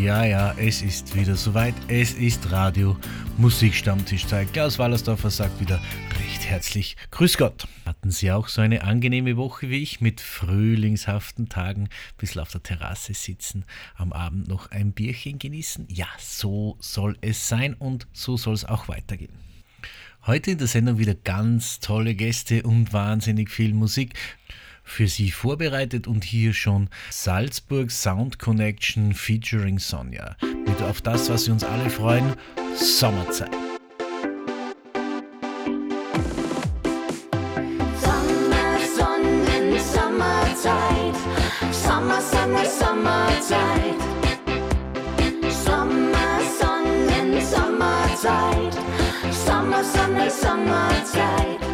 Ja, ja, es ist wieder soweit. Es ist Radio Musikstammtischzeit. Klaus Wallersdorfer sagt wieder recht herzlich Grüß Gott. Hatten Sie auch so eine angenehme Woche wie ich mit frühlingshaften Tagen, bisschen auf der Terrasse sitzen, am Abend noch ein Bierchen genießen? Ja, so soll es sein und so soll es auch weitergehen. Heute in der Sendung wieder ganz tolle Gäste und wahnsinnig viel Musik für Sie vorbereitet und hier schon Salzburg Sound Connection featuring Sonja. Mit auf das, was Sie uns alle freuen, Sommerzeit. Sommer. Sommer, Sonne, Sommerzeit. Sommer, Sonnen, Sommerzeit. Sommer, Sonne, Sommerzeit.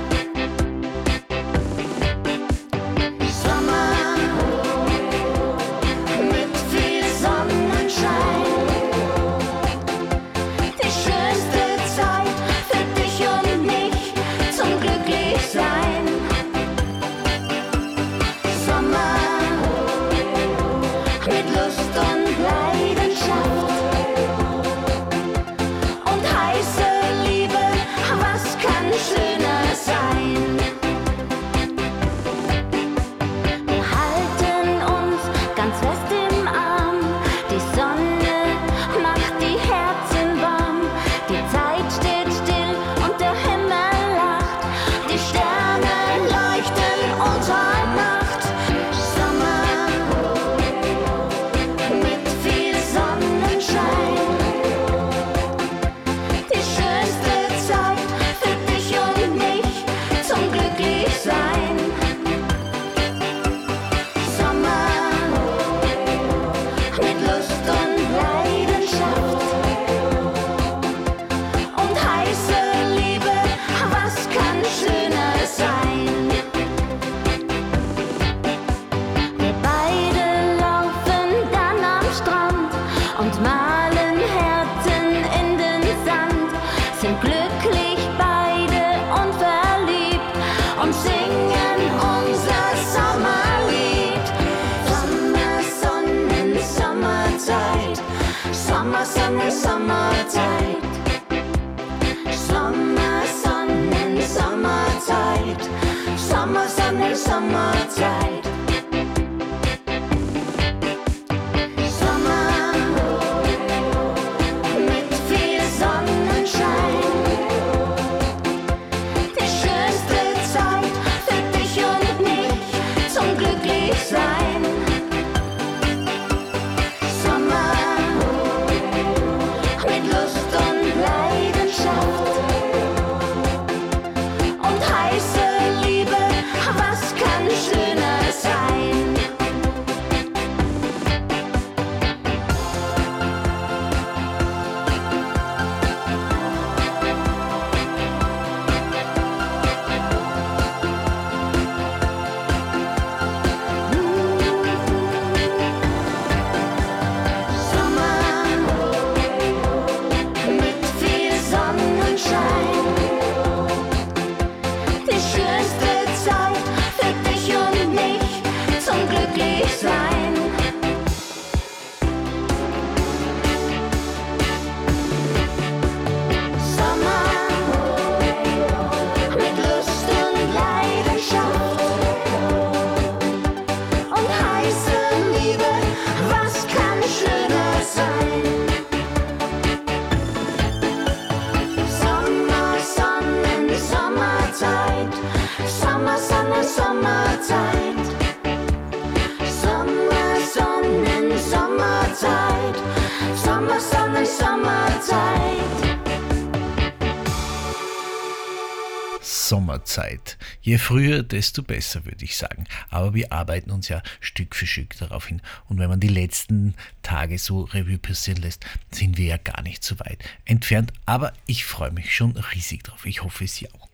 Je früher, desto besser, würde ich sagen. Aber wir arbeiten uns ja Stück für Stück darauf hin. Und wenn man die letzten Tage so Revue passieren lässt, sind wir ja gar nicht so weit entfernt. Aber ich freue mich schon riesig drauf. Ich hoffe, Sie auch.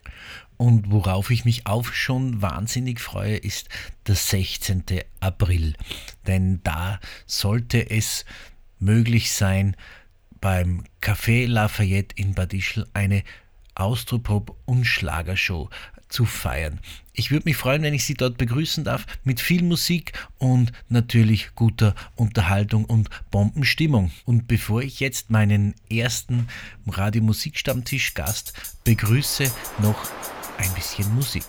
Und worauf ich mich auch schon wahnsinnig freue, ist der 16. April. Denn da sollte es möglich sein, beim Café Lafayette in Bad Ischl eine Austropop und Schlagershow zu feiern. Ich würde mich freuen, wenn ich Sie dort begrüßen darf mit viel Musik und natürlich guter Unterhaltung und Bombenstimmung. Und bevor ich jetzt meinen ersten Radiomusikstammtisch-Gast begrüße, noch ein bisschen Musik.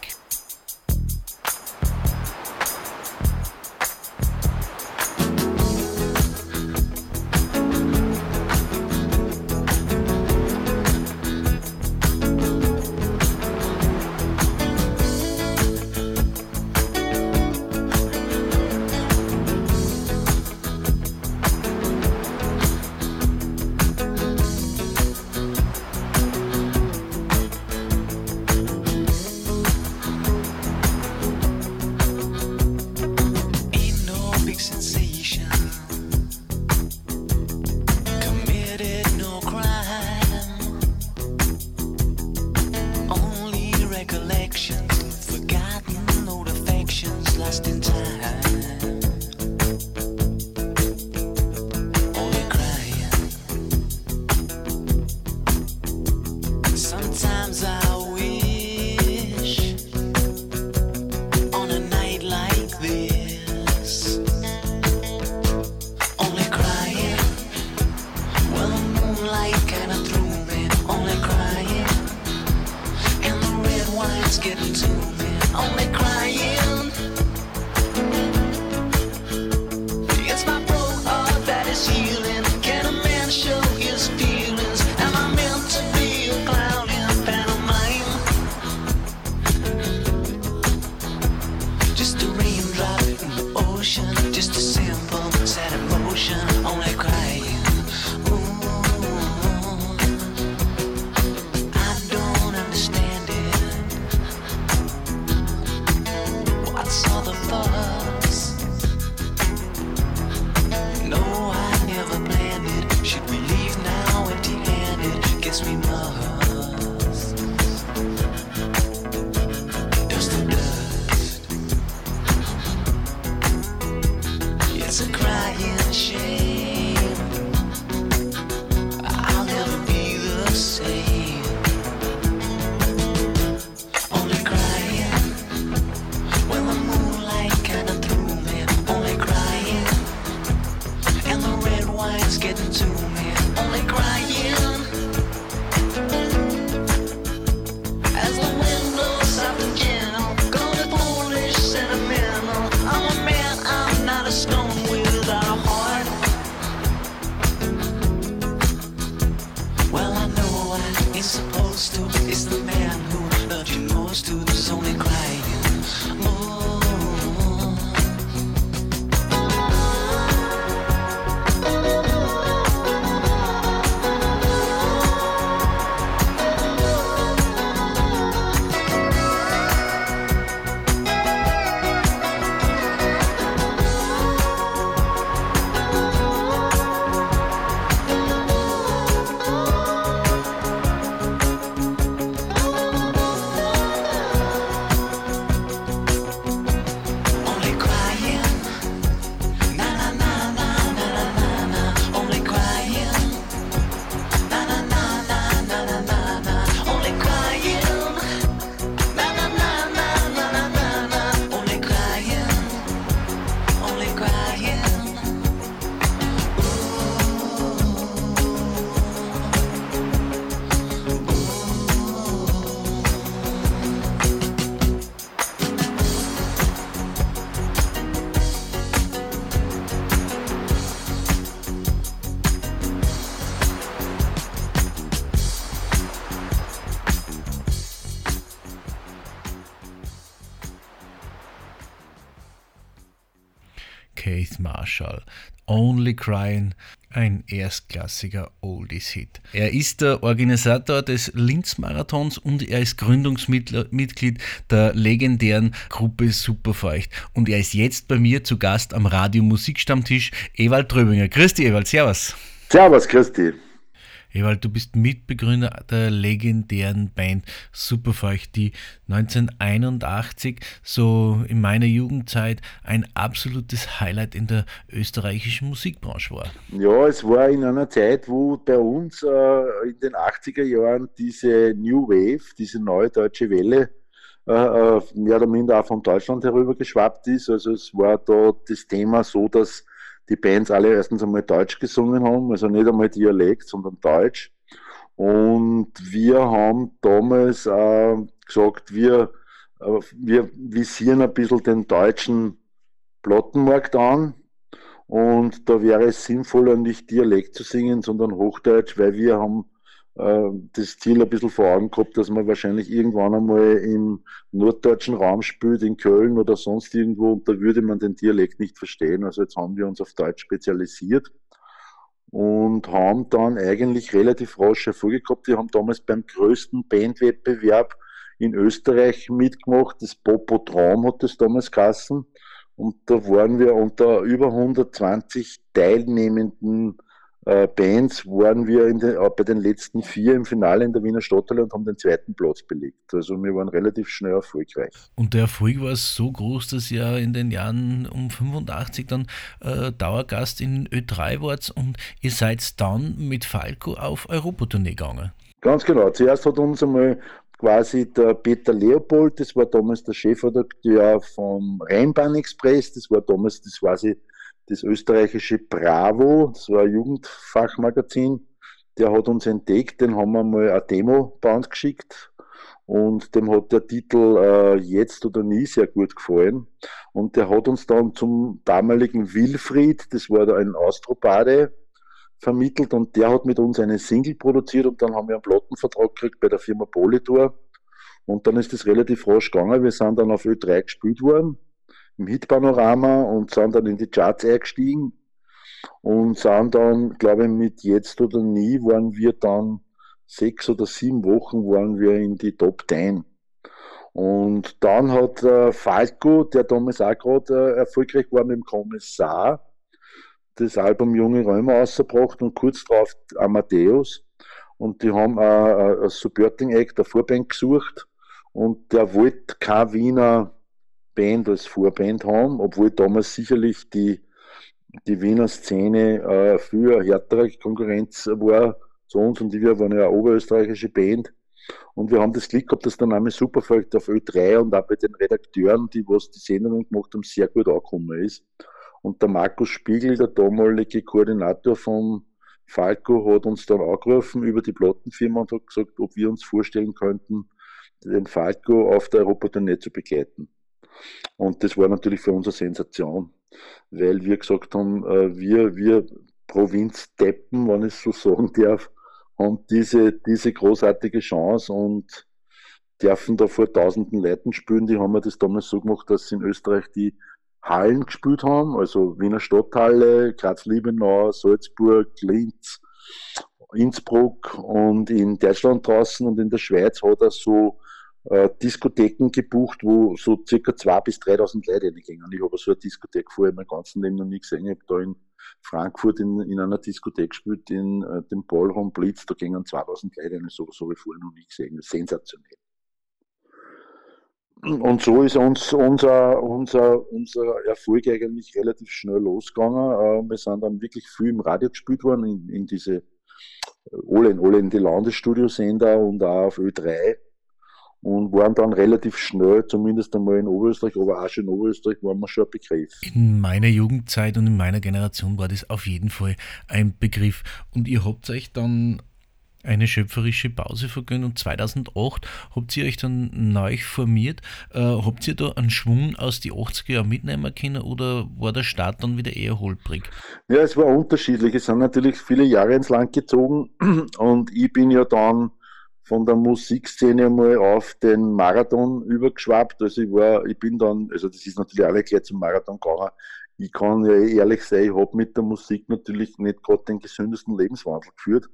Crying, ein erstklassiger Oldies-Hit. Er ist der Organisator des Linz-Marathons und er ist Gründungsmitglied der legendären Gruppe Superfeucht. Und er ist jetzt bei mir zu Gast am Radio Musikstammtisch, Ewald Tröbinger. Christi, Ewald, servus. Servus, Christi. Ewald, du bist Mitbegründer der legendären Band Superfeucht, die 1981, so in meiner Jugendzeit, ein absolutes Highlight in der österreichischen Musikbranche war. Ja, es war in einer Zeit, wo bei uns äh, in den 80er Jahren diese New Wave, diese neue deutsche Welle äh, äh, mehr oder minder auch von Deutschland herüber geschwappt ist. Also es war da das Thema so, dass die Bands alle erstens einmal Deutsch gesungen haben, also nicht einmal Dialekt, sondern Deutsch. Und wir haben damals äh, gesagt, wir, äh, wir visieren ein bisschen den deutschen Plattenmarkt an. Und da wäre es sinnvoller, nicht Dialekt zu singen, sondern Hochdeutsch, weil wir haben das Ziel ein bisschen vor Augen gehabt, dass man wahrscheinlich irgendwann einmal im norddeutschen Raum spielt, in Köln oder sonst irgendwo, und da würde man den Dialekt nicht verstehen. Also jetzt haben wir uns auf Deutsch spezialisiert und haben dann eigentlich relativ rasch Erfolge gehabt. Wir haben damals beim größten Bandwettbewerb in Österreich mitgemacht, das Popo Traum hat das damals geheißen. Und da waren wir unter über 120 teilnehmenden äh, Bands waren wir den, äh, bei den letzten vier im Finale in der Wiener Stadthalle und haben den zweiten Platz belegt. Also wir waren relativ schnell erfolgreich. Und der Erfolg war so groß, dass ihr in den Jahren um 85 dann äh, Dauergast in Ö3 wart und ihr seid dann mit Falco auf Europatournee gegangen. Ganz genau. Zuerst hat uns einmal quasi der Peter Leopold, das war damals der Chefredakteur vom Rheinbahn Express, das war damals das quasi das österreichische Bravo, das war ein Jugendfachmagazin, der hat uns entdeckt, den haben wir mal eine Demo bei uns geschickt und dem hat der Titel äh, Jetzt oder Nie sehr gut gefallen. Und der hat uns dann zum damaligen Wilfried, das war da ein Austropade, vermittelt und der hat mit uns eine Single produziert und dann haben wir einen Plattenvertrag gekriegt bei der Firma Politor. Und dann ist das relativ rasch gegangen, wir sind dann auf Ö3 gespielt worden im Hitpanorama und sind dann in die Charts eingestiegen und sind dann, glaube ich, mit Jetzt oder Nie waren wir dann sechs oder sieben Wochen waren wir in die Top Ten. Und dann hat äh, Falco, der damals auch gerade äh, erfolgreich war mit dem Kommissar, das Album Junge Räume ausgebracht und kurz darauf Amadeus. Und die haben äh, ein Supporting Act, eine Vorband gesucht und der wollte kein Wiener Band als Vorband haben, obwohl damals sicherlich die, die Wiener Szene äh, viel härtere Konkurrenz war zu uns und wir waren ja eine oberösterreichische Band. Und wir haben das Glück gehabt, dass der Name Superfolgt auf Ö3 und auch bei den Redakteuren, die was die Sendungen gemacht haben, sehr gut angekommen ist. Und der Markus Spiegel, der damalige Koordinator von Falco, hat uns dann angerufen über die Plattenfirma und hat gesagt, ob wir uns vorstellen könnten, den Falco auf der Europatournee zu begleiten. Und das war natürlich für uns eine Sensation, weil wir gesagt haben, äh, wir, wir Provinzdeppen, wenn ich so sagen darf, haben diese, diese großartige Chance und dürfen da vor tausenden Leuten spielen. Die haben wir das damals so gemacht, dass sie in Österreich die Hallen gespielt haben, also Wiener Stadthalle, Graz-Liebenau, Salzburg, Linz, Innsbruck und in Deutschland draußen und in der Schweiz hat er so äh, Diskotheken gebucht, wo so circa 2.000 bis 3.000 Leute reingingen. Ich habe so eine Diskothek vorher in meinem ganzen Leben noch nie gesehen. Ich habe da in Frankfurt in, in einer Diskothek gespielt, in äh, dem Ballroom Blitz, da gingen 2.000 Leute rein. So habe ich vorher noch nie gesehen. Sensationell. Und so ist uns unser, unser, unser Erfolg eigentlich relativ schnell losgegangen. Äh, wir sind dann wirklich viel im Radio gespielt worden, in, in diese alle, alle in die Landesstudiosender und auch auf Ö3 und waren dann relativ schnell, zumindest einmal in Oberösterreich, aber auch schon in Oberösterreich, waren wir schon ein Begriff. In meiner Jugendzeit und in meiner Generation war das auf jeden Fall ein Begriff. Und ihr habt euch dann eine schöpferische Pause vergönnt und 2008 habt ihr euch dann neu formiert. Äh, habt ihr da einen Schwung aus die 80er Jahre mitnehmen können oder war der Start dann wieder eher holprig? Ja, es war unterschiedlich. Es sind natürlich viele Jahre ins Land gezogen und ich bin ja dann von der Musikszene mal auf den Marathon übergeschwappt. Also ich war, ich bin dann, also das ist natürlich alle gleich zum Marathon gegangen. Ich kann ja ehrlich sein, ich habe mit der Musik natürlich nicht gerade den gesündesten Lebenswandel geführt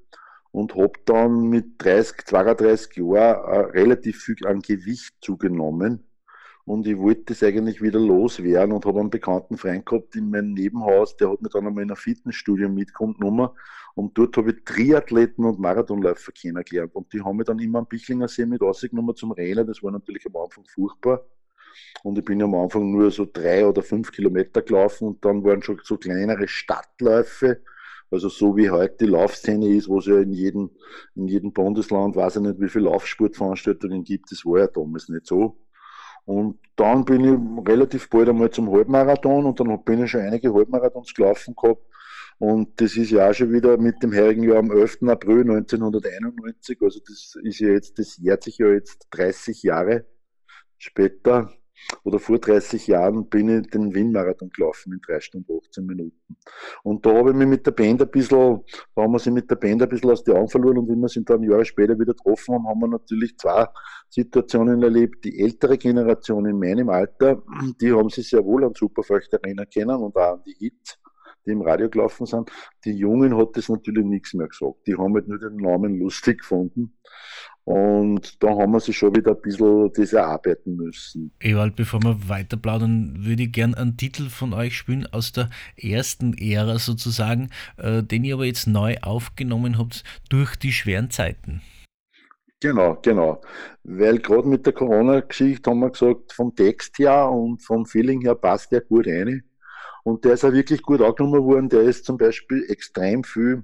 und habe dann mit 30, 32 Jahren äh, relativ viel an Gewicht zugenommen. Und ich wollte das eigentlich wieder loswerden und habe einen bekannten Freund gehabt in meinem Nebenhaus, der hat mir dann einmal in ein Fitnessstudio mitgenommen und dort habe ich Triathleten und Marathonläufer kennengelernt. Und die haben mich dann immer am Bichlinger See mit rausgenommen zum Rennen. Das war natürlich am Anfang furchtbar. Und ich bin am Anfang nur so drei oder fünf Kilometer gelaufen und dann waren schon so kleinere Stadtläufe. Also so wie heute die Laufszene ist, wo es ja in jedem, in jedem Bundesland, weiß ich nicht, wie viele Laufsportveranstaltungen gibt, das war ja damals nicht so. Und dann bin ich relativ bald einmal zum Halbmarathon und dann bin ich schon einige Halbmarathons gelaufen gehabt. Und das ist ja auch schon wieder mit dem heurigen Jahr am 11. April 1991, also das ist ja jetzt, das jährt sich ja jetzt 30 Jahre später oder vor 30 Jahren bin ich den Wien-Marathon gelaufen in 3 Stunden 18 Minuten. Und da habe ich mich mit der Band ein bisschen, da haben wir sie mit der Band ein bisschen aus den Augen verloren und wie wir sie dann Jahre später wieder getroffen haben, haben wir natürlich zwei Situationen erlebt. Die ältere Generation in meinem Alter, die haben sich sehr wohl an Superfeucht erinnern können und auch an die Hits die im Radio gelaufen sind. Die Jungen hat das natürlich nichts mehr gesagt. Die haben halt nur den Namen lustig gefunden. Und da haben wir sich schon wieder ein bisschen das erarbeiten müssen. Ewald, bevor wir weiter plaudern, würde ich gern einen Titel von euch spielen aus der ersten Ära sozusagen, äh, den ihr aber jetzt neu aufgenommen habt durch die schweren Zeiten. Genau, genau. Weil gerade mit der Corona-Geschichte haben wir gesagt, vom Text her und vom Feeling her passt der gut rein. Und der ist auch wirklich gut angenommen worden. Der ist zum Beispiel extrem viel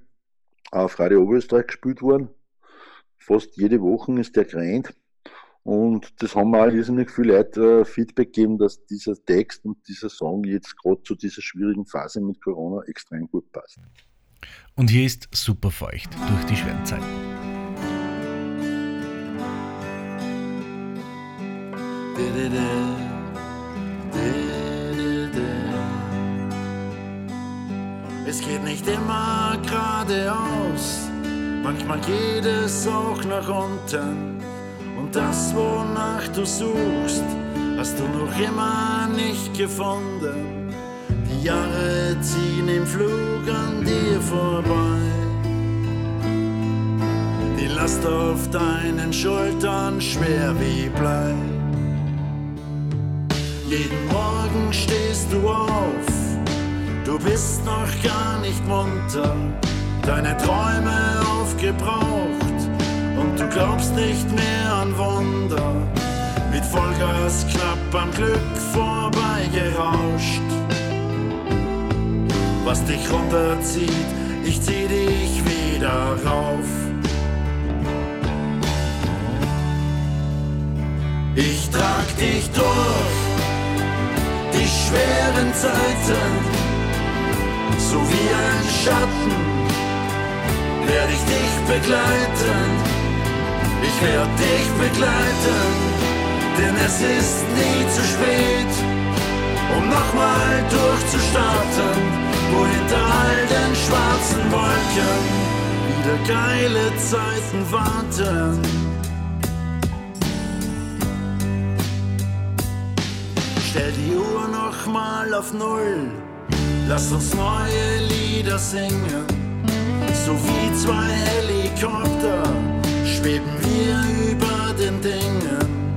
auf Radio Oberösterreich gespielt worden. Fast jede Woche ist der gerannt. Und das haben wir auch irrsinnig viele Leute äh, Feedback gegeben, dass dieser Text und dieser Song jetzt gerade zu dieser schwierigen Phase mit Corona extrem gut passt. Und hier ist super feucht durch die schweren Zeiten. Es geht nicht immer geradeaus, manchmal geht es auch nach unten. Und das, wonach du suchst, hast du noch immer nicht gefunden. Die Jahre ziehen im Flug an dir vorbei. Die Last auf deinen Schultern schwer wie Blei. Jeden Morgen stehst du auf Du bist noch gar nicht munter, deine Träume aufgebraucht und du glaubst nicht mehr an Wunder. Mit Vollgas knapp am Glück vorbeigerauscht. Was dich runterzieht, ich zieh dich wieder rauf. Ich trag dich durch die schweren Zeiten so wie ein Schatten werde ich dich begleiten. Ich werde dich begleiten, denn es ist nie zu spät, um nochmal durchzustarten, wo hinter all den schwarzen Wolken wieder geile Zeiten warten. Stell die Uhr nochmal auf Null Lass uns neue Lieder singen, so wie zwei Helikopter schweben wir über den Dingen.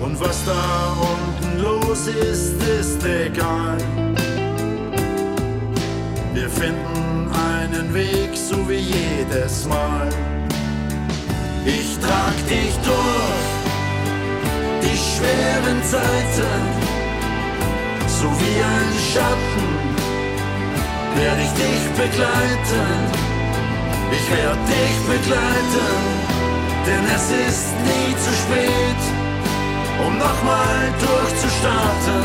Und was da unten los ist, ist egal. Wir finden einen Weg, so wie jedes Mal. Ich trag dich durch die schweren Zeiten, so wie ein Schatten werde ich dich begleiten. Ich werde dich begleiten, denn es ist nie zu spät, um nochmal durchzustarten,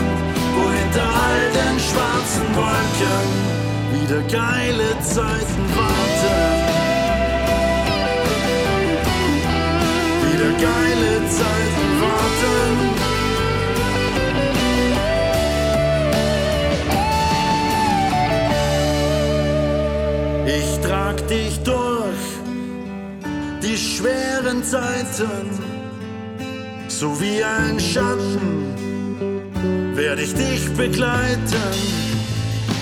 wo hinter all den schwarzen Wolken wieder geile Zeiten warten. Zeiten, so wie ein Schatten werde ich dich begleiten.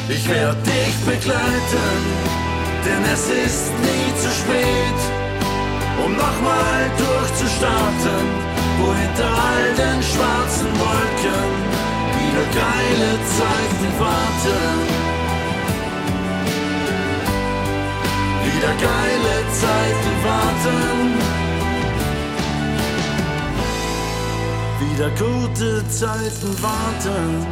Ich werde dich begleiten, denn es ist nie zu spät, um nochmal durchzustarten, wo hinter all den schwarzen Wolken wieder geile Zeiten warten. wieder geile Zeiten warten. Wieder gute Zeiten warten.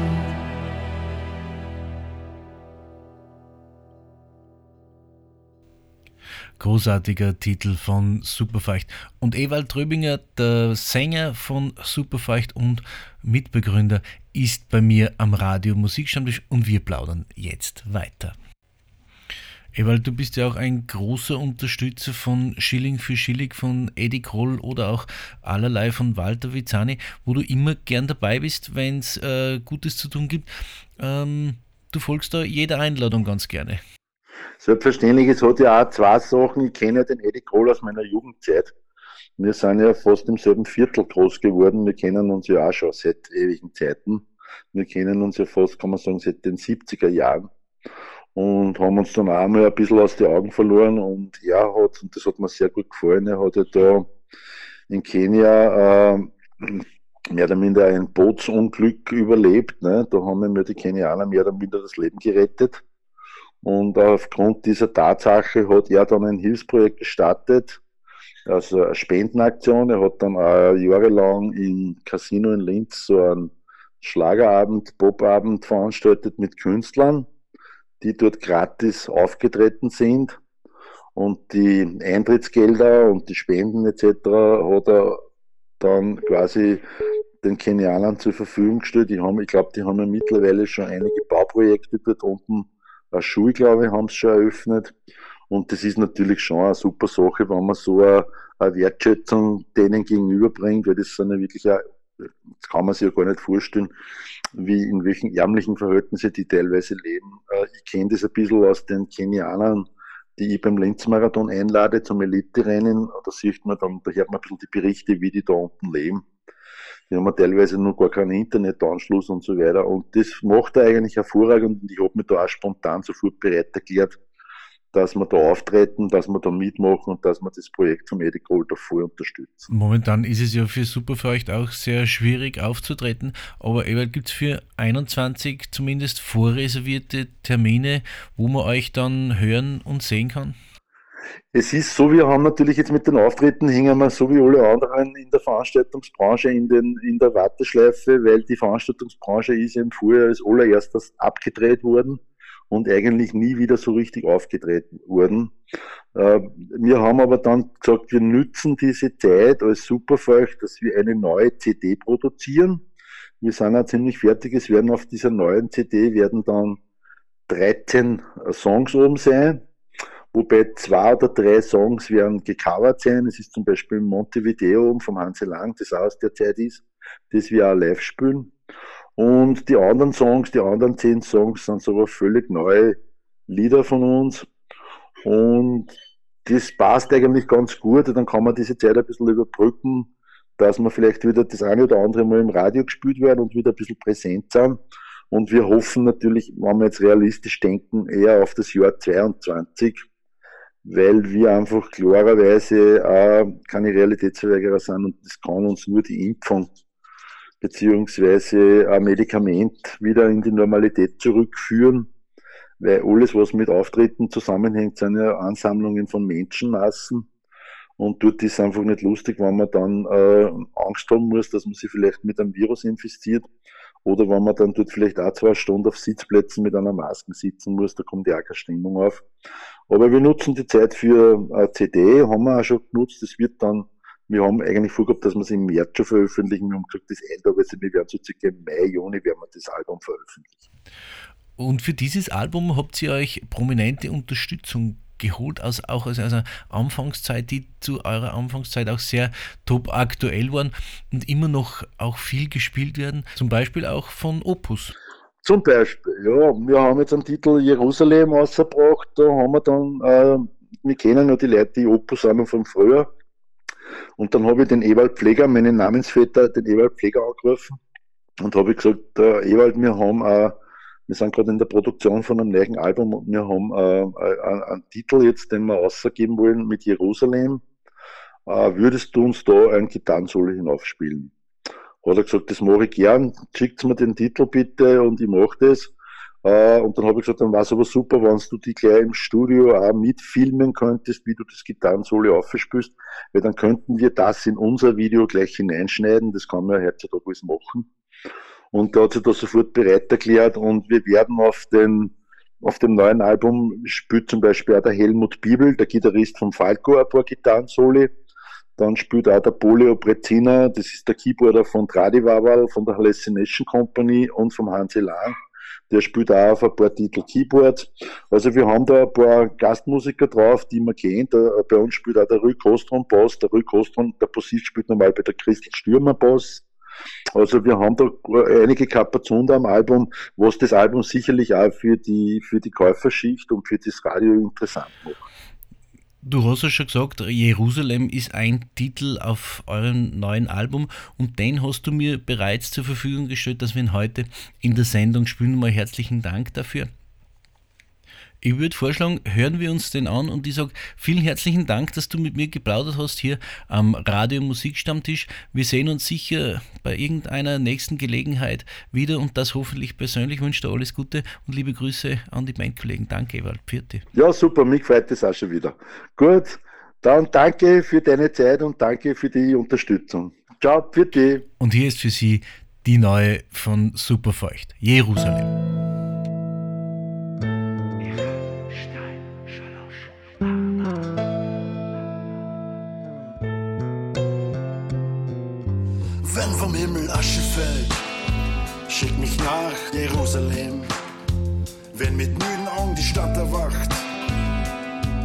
Großartiger Titel von Superfeucht. Und Ewald Tröbinger, der Sänger von Superfeucht und Mitbegründer, ist bei mir am Radio Musikstammtisch und wir plaudern jetzt weiter. Ewald, du bist ja auch ein großer Unterstützer von Schilling für Schilling von Eddie Kroll oder auch allerlei von Walter Vizani, wo du immer gern dabei bist, wenn es äh, Gutes zu tun gibt. Ähm, du folgst da jeder Einladung ganz gerne. Selbstverständlich, es hat ja auch zwei Sachen. Ich kenne ja den Eddie Kroll aus meiner Jugendzeit. Wir sind ja fast im selben Viertel groß geworden. Wir kennen uns ja auch schon seit ewigen Zeiten. Wir kennen uns ja fast, kann man sagen, seit den 70er Jahren und haben uns dann auch mal ein bisschen aus den Augen verloren und er hat, und das hat mir sehr gut gefallen, er hat ja da in Kenia äh, mehr oder minder ein Bootsunglück überlebt. Ne? Da haben mir die Kenianer mehr oder minder das Leben gerettet. Und aufgrund dieser Tatsache hat er dann ein Hilfsprojekt gestartet, also eine Spendenaktion. Er hat dann auch jahrelang im Casino in Linz so einen Schlagerabend, Popabend veranstaltet mit Künstlern die dort gratis aufgetreten sind. Und die Eintrittsgelder und die Spenden etc. hat er dann quasi den Kenianern zur Verfügung gestellt. Die haben, ich glaube, die haben ja mittlerweile schon einige Bauprojekte dort unten. Eine Schule, glaube ich, haben sie schon eröffnet. Und das ist natürlich schon eine super Sache, wenn man so eine, Wertschätzung denen gegenüberbringt, weil das sind ja wirklich auch kann man sich ja gar nicht vorstellen, wie in welchen ärmlichen Verhältnissen die teilweise leben. Äh, ich kenne das ein bisschen aus den Kenianern, die ich beim Lenzmarathon einlade zum Elite-Rennen. Da sieht man dann, da hört man ein bisschen die Berichte, wie die da unten leben. Die haben teilweise noch gar keinen Internetanschluss und so weiter. Und das macht er eigentlich hervorragend und ich habe mich da auch spontan sofort bereit erklärt, dass wir da auftreten, dass wir da mitmachen und dass wir das Projekt vom Golder voll unterstützen. Momentan ist es ja für Superfeucht auch sehr schwierig aufzutreten, aber gibt es für 21 zumindest vorreservierte Termine, wo man euch dann hören und sehen kann? Es ist so, wir haben natürlich jetzt mit den Auftritten hängen wir so wie alle anderen in der Veranstaltungsbranche in, den, in der Warteschleife, weil die Veranstaltungsbranche ist ja im Frühjahr als allererstes abgedreht worden und eigentlich nie wieder so richtig aufgetreten wurden. Äh, wir haben aber dann gesagt, wir nützen diese Zeit als Superfeucht, dass wir eine neue CD produzieren. Wir sind ja ziemlich fertig. Es werden auf dieser neuen CD werden dann 13 Songs oben sein, wobei zwei oder drei Songs werden gecovert sein. Es ist zum Beispiel Montevideo vom Hanse Lang, das auch aus der Zeit ist, das wir auch live spielen. Und die anderen Songs, die anderen zehn Songs sind sogar völlig neue Lieder von uns. Und das passt eigentlich ganz gut. Dann kann man diese Zeit ein bisschen überbrücken, dass man vielleicht wieder das eine oder andere Mal im Radio gespielt werden und wieder ein bisschen präsent sind. Und wir hoffen natürlich, wenn wir jetzt realistisch denken, eher auf das Jahr 22, weil wir einfach klarerweise äh, keine Realitätsverweigerer sind und das kann uns nur die Impfung beziehungsweise ein Medikament wieder in die Normalität zurückführen, weil alles, was mit Auftritten zusammenhängt, sind ja Ansammlungen von Menschenmassen. Und dort ist es einfach nicht lustig, wenn man dann äh, Angst haben muss, dass man sich vielleicht mit einem Virus infiziert. Oder wenn man dann dort vielleicht auch zwei Stunden auf Sitzplätzen mit einer Maske sitzen muss, da kommt ja auch keine Stimmung auf. Aber wir nutzen die Zeit für eine CD, haben wir auch schon genutzt. Das wird dann wir haben eigentlich vorgehabt, dass wir es im März schon veröffentlichen. Wir haben gesagt, das Ende, also wir werden so circa im Mai, Juni werden wir das Album veröffentlichen. Und für dieses Album habt ihr euch prominente Unterstützung geholt, aus, auch aus einer Anfangszeit, die zu eurer Anfangszeit auch sehr top aktuell waren und immer noch auch viel gespielt werden, zum Beispiel auch von Opus. Zum Beispiel, ja, wir haben jetzt einen Titel Jerusalem ausgebracht, da haben wir dann, äh, wir kennen ja die Leute, die Opus haben von früher, und dann habe ich den Ewald Pfleger, meinen Namensvetter, den Ewald Pfleger angerufen und habe gesagt, äh, Ewald, wir haben äh, wir sind gerade in der Produktion von einem neuen Album und wir haben äh, einen Titel jetzt, den wir ausgeben wollen mit Jerusalem. Äh, würdest du uns da ein Gitarrensolo hinaufspielen? Hat er gesagt, das mache ich gern, schickt mir den Titel bitte und ich mache das. Äh, und dann habe ich gesagt, dann war es aber super, wenn du die gleich im Studio auch mitfilmen könntest, wie du das Gitarrensolo aufspielst, weil dann könnten wir das in unser Video gleich hineinschneiden. Das kann man ja heutzutage alles machen. Und da hat sich da sofort bereit erklärt und wir werden auf den Auf dem neuen Album spielt zum Beispiel auch der Helmut Bibel, der Gitarrist von Falco, ein paar Gitarrensoli. Dann spielt auch der Polio Brezina, das ist der Keyboarder von Tradivaval, von der Hallucination Company und vom Hansi Lang. Der spielt auch auf ein paar Titel Keyboard. Also wir haben da ein paar Gastmusiker drauf, die man kennt. Bei uns spielt auch der Rui Kostron Bass. Der Rui Kostron, der Bassist spielt normal bei der Christel Stürmer Bass. Also wir haben da einige Kapazunder am Album, was das Album sicherlich auch für die, für die Käuferschicht und für das Radio interessant macht. Du hast ja schon gesagt, Jerusalem ist ein Titel auf eurem neuen Album und den hast du mir bereits zur Verfügung gestellt, dass wir ihn heute in der Sendung spielen. Mal herzlichen Dank dafür. Ich würde vorschlagen, hören wir uns den an und ich sage vielen herzlichen Dank, dass du mit mir geplaudert hast hier am Radio Musikstammtisch. Wir sehen uns sicher bei irgendeiner nächsten Gelegenheit wieder und das hoffentlich persönlich. Ich wünsche dir alles Gute und liebe Grüße an die Bandkollegen. Danke, Ewald. Pfiat Ja, super, mich freut das auch schon wieder. Gut, dann danke für deine Zeit und danke für die Unterstützung. Ciao, pfiat Und hier ist für Sie die neue von Superfeucht, Jerusalem. Wenn vom Himmel Asche fällt, schick mich nach Jerusalem. Wenn mit müden Augen die Stadt erwacht,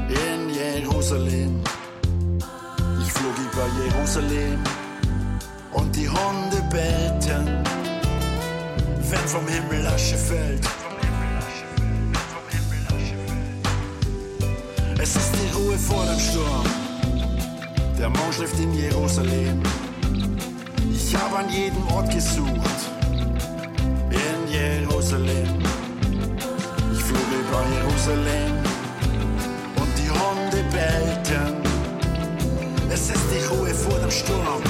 in Jerusalem. Ich flog über Jerusalem und die Hunde beten. Wenn vom Himmel Asche fällt, es ist die Ruhe vor dem Sturm. Der Mond schläft in Jerusalem. Ich habe an jedem Ort gesucht, in Jerusalem. Ich flog über Jerusalem und die Hunde bellten. Es ist die Ruhe vor dem Sturm.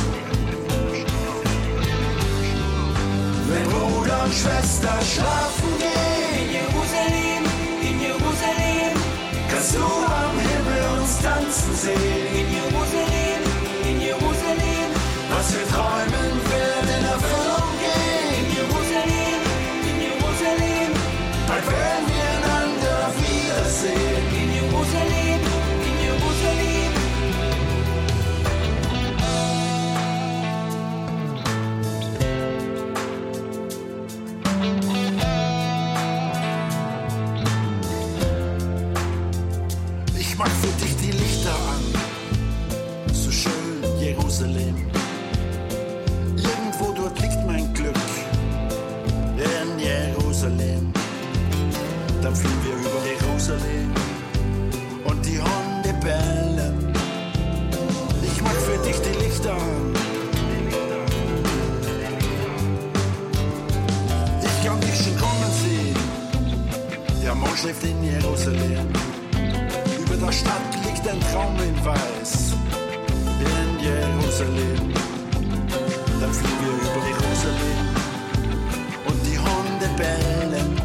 Wenn Bruder und Schwester schlafen gehen, in Jerusalem, in Jerusalem, kannst du am Himmel uns tanzen sehen. in Jerusalem, in Jerusalem, Was wir träumen, Schläft in Jerusalem. Über der Stadt liegt ein Traum in Weiß. In Jerusalem. Dann fliegen wir über Jerusalem. Und die Hunde bellen.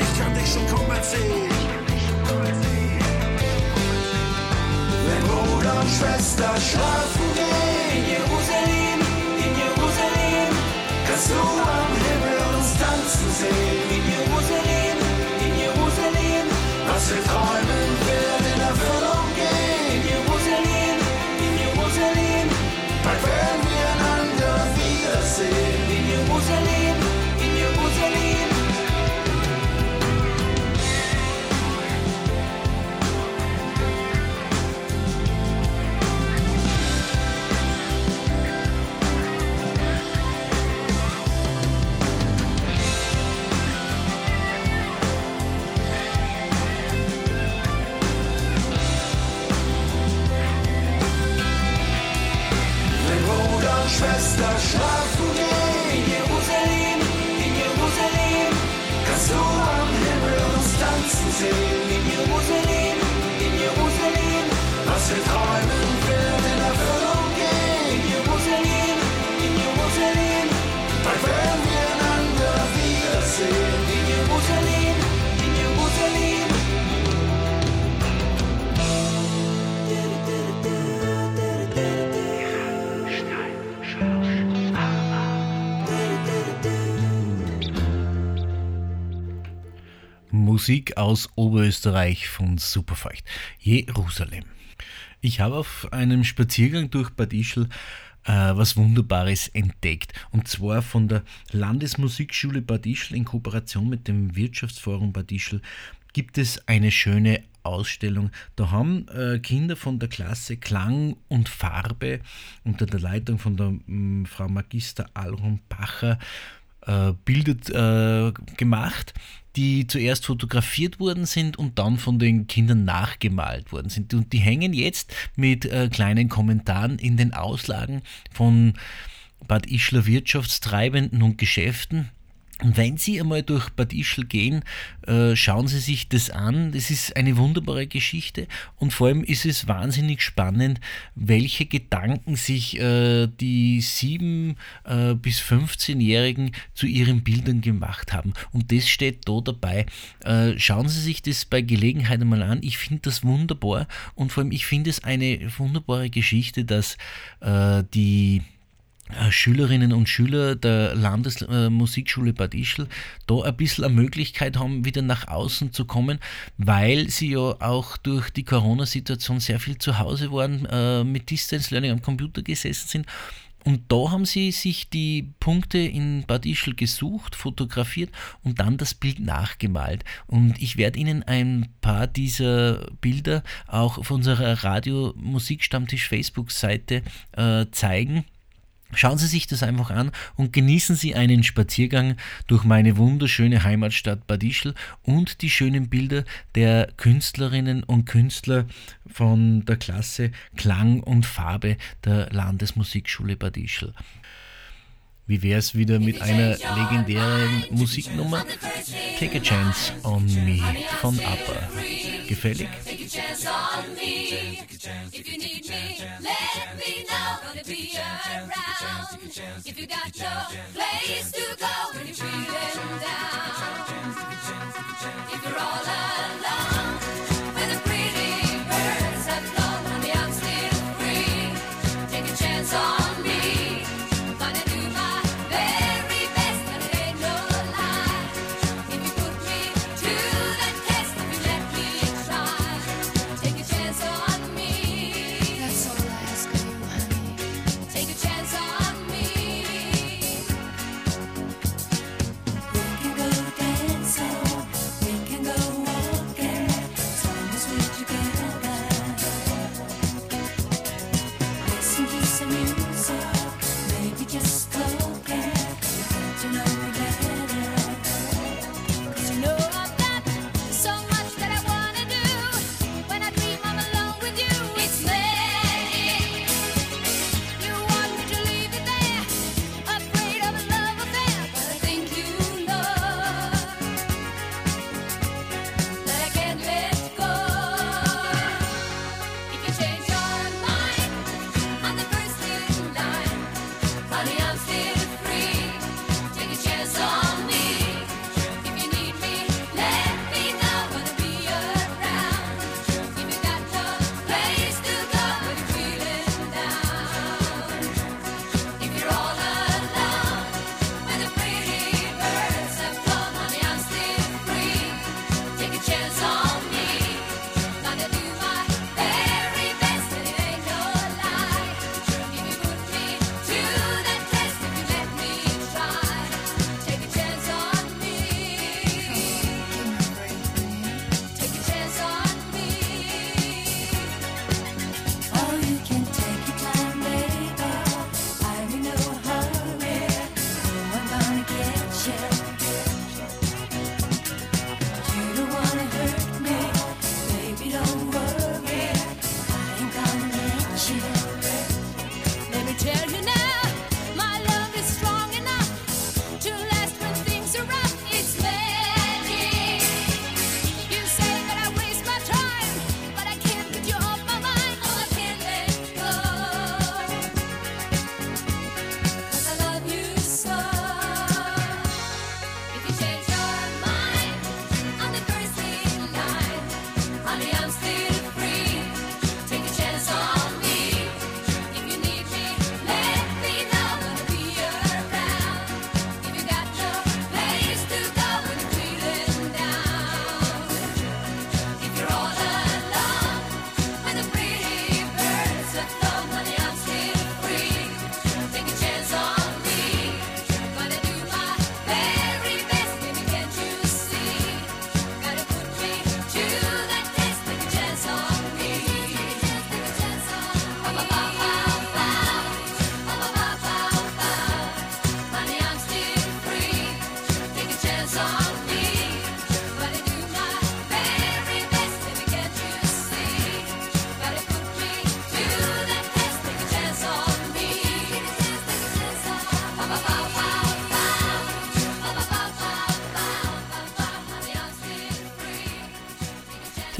Ich kann dich schon kommen sehen. Wenn Bruder und Schwester schlafen Musik aus Oberösterreich von Superfeucht. Jerusalem. Ich habe auf einem Spaziergang durch Bad Ischl äh, was Wunderbares entdeckt. Und zwar von der Landesmusikschule Bad Ischl in Kooperation mit dem Wirtschaftsforum Bad Ischl gibt es eine schöne Ausstellung. Da haben äh, Kinder von der Klasse Klang und Farbe unter der Leitung von der mh, Frau Magister Alron Bacher äh, Bilder äh, gemacht, die zuerst fotografiert worden sind und dann von den Kindern nachgemalt worden sind. Und die hängen jetzt mit äh, kleinen Kommentaren in den Auslagen von Bad Ischler Wirtschaftstreibenden und Geschäften wenn Sie einmal durch Bad Ischl gehen, äh, schauen Sie sich das an. Das ist eine wunderbare Geschichte und vor allem ist es wahnsinnig spannend, welche Gedanken sich äh, die 7- äh, bis 15-Jährigen zu ihren Bildern gemacht haben. Und das steht da dabei. Schauen Sie sich das bei Gelegenheit einmal an. Ich finde das wunderbar und vor allem ich finde es eine wunderbare Geschichte, dass die Schülerinnen und Schüler der Landesmusikschule Bad Ischl da ein bisschen eine Möglichkeit haben, wieder nach außen zu kommen, weil sie ja auch durch die Corona-Situation sehr viel zu Hause waren, äh, mit Distance Learning am Computer gesessen sind. Und da haben sie sich die Punkte in Bad Ischl gesucht, fotografiert und dann das Bild nachgemalt. Und ich werde Ihnen ein paar dieser Bilder auch auf unserer Radio Musikstammtisch Facebook-Seite äh, zeigen Schauen Sie sich das einfach an und genießen Sie einen Spaziergang durch meine wunderschöne Heimatstadt Bad Ischl und die schönen Bilder der Künstlerinnen und Künstler von der Klasse Klang und Farbe der Landesmusikschule Bad Ischl. Wie wäre es wieder mit einer legendären Musiknummer? Take a Chance on Me von ABBA. Gefällig? Take a chance on me. If you need me, let me know. If you got no place to go when you're feeling down.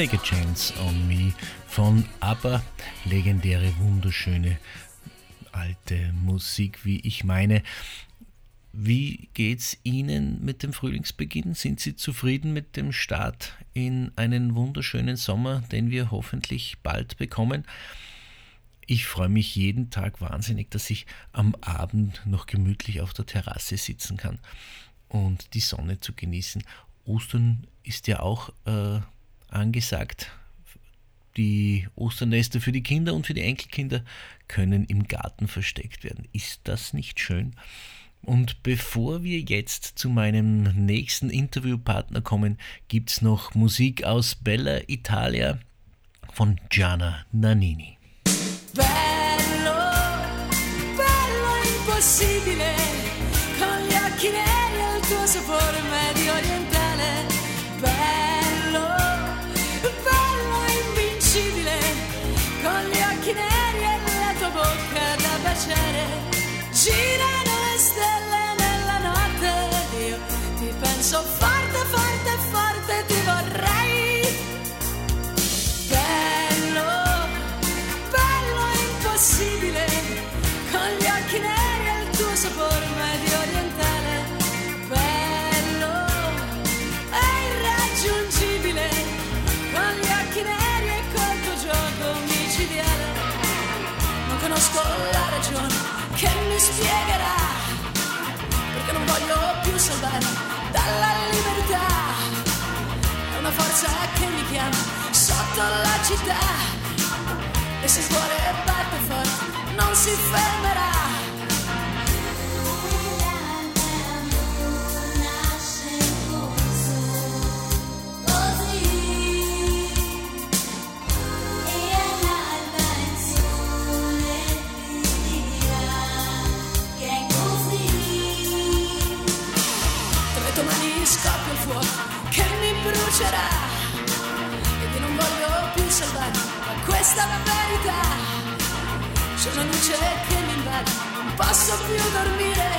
Take a Chance on Me von ABBA. Legendäre, wunderschöne alte Musik, wie ich meine. Wie geht's Ihnen mit dem Frühlingsbeginn? Sind Sie zufrieden mit dem Start in einen wunderschönen Sommer, den wir hoffentlich bald bekommen? Ich freue mich jeden Tag wahnsinnig, dass ich am Abend noch gemütlich auf der Terrasse sitzen kann und die Sonne zu genießen. Ostern ist ja auch äh, angesagt. Die Osternester für die Kinder und für die Enkelkinder können im Garten versteckt werden. Ist das nicht schön? Und bevor wir jetzt zu meinem nächsten Interviewpartner kommen, gibt es noch Musik aus Bella Italia von Gianna Nannini. Bello, bello impossibile, con gli occhi neri e il tuo sapore medio orientale. Bello, baciare. Girano le stelle nella notte, io ti penso forte, forte, forza che mi chiama sotto la città. E se cuore batte forte non si fermerà. Scoppia il fuoco brucerà. Ed io non voglio più salvarmi, ma questa è la verità. C'è una luce che mi invade, non posso più dormire.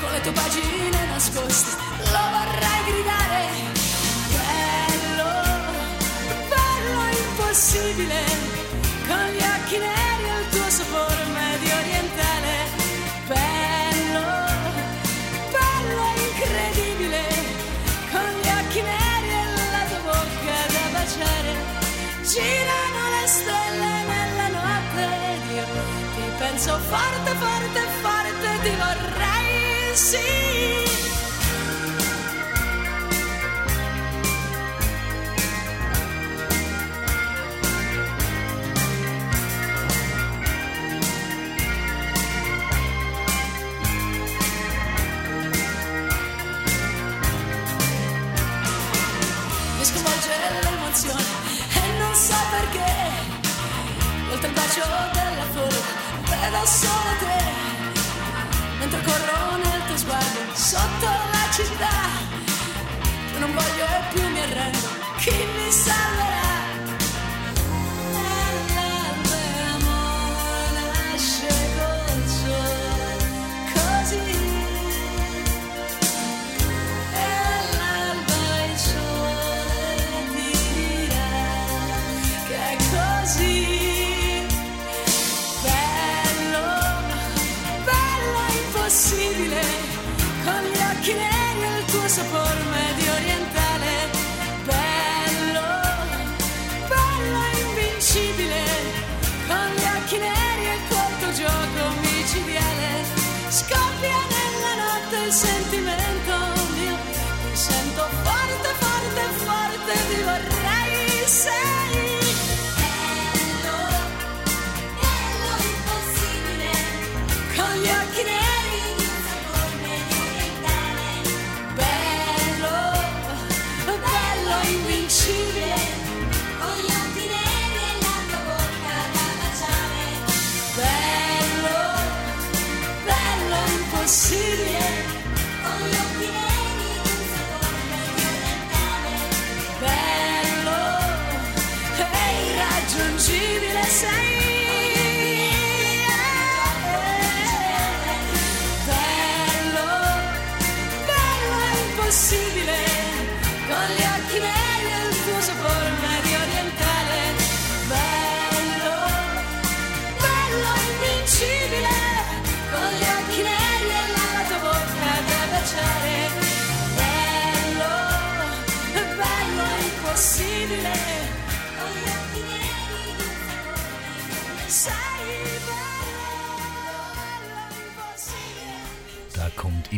Con le tue pagine nascoste, lo vorrei gridare. Bello, bello impossibile, penso forte, forte, forte, ti vorrei, sì. l'emozione non so perché. Oltre il bacio vedo solo te. Mentre corro nel tuo sguardo sotto la città. Non voglio più mi arrendo, chi mi salverà?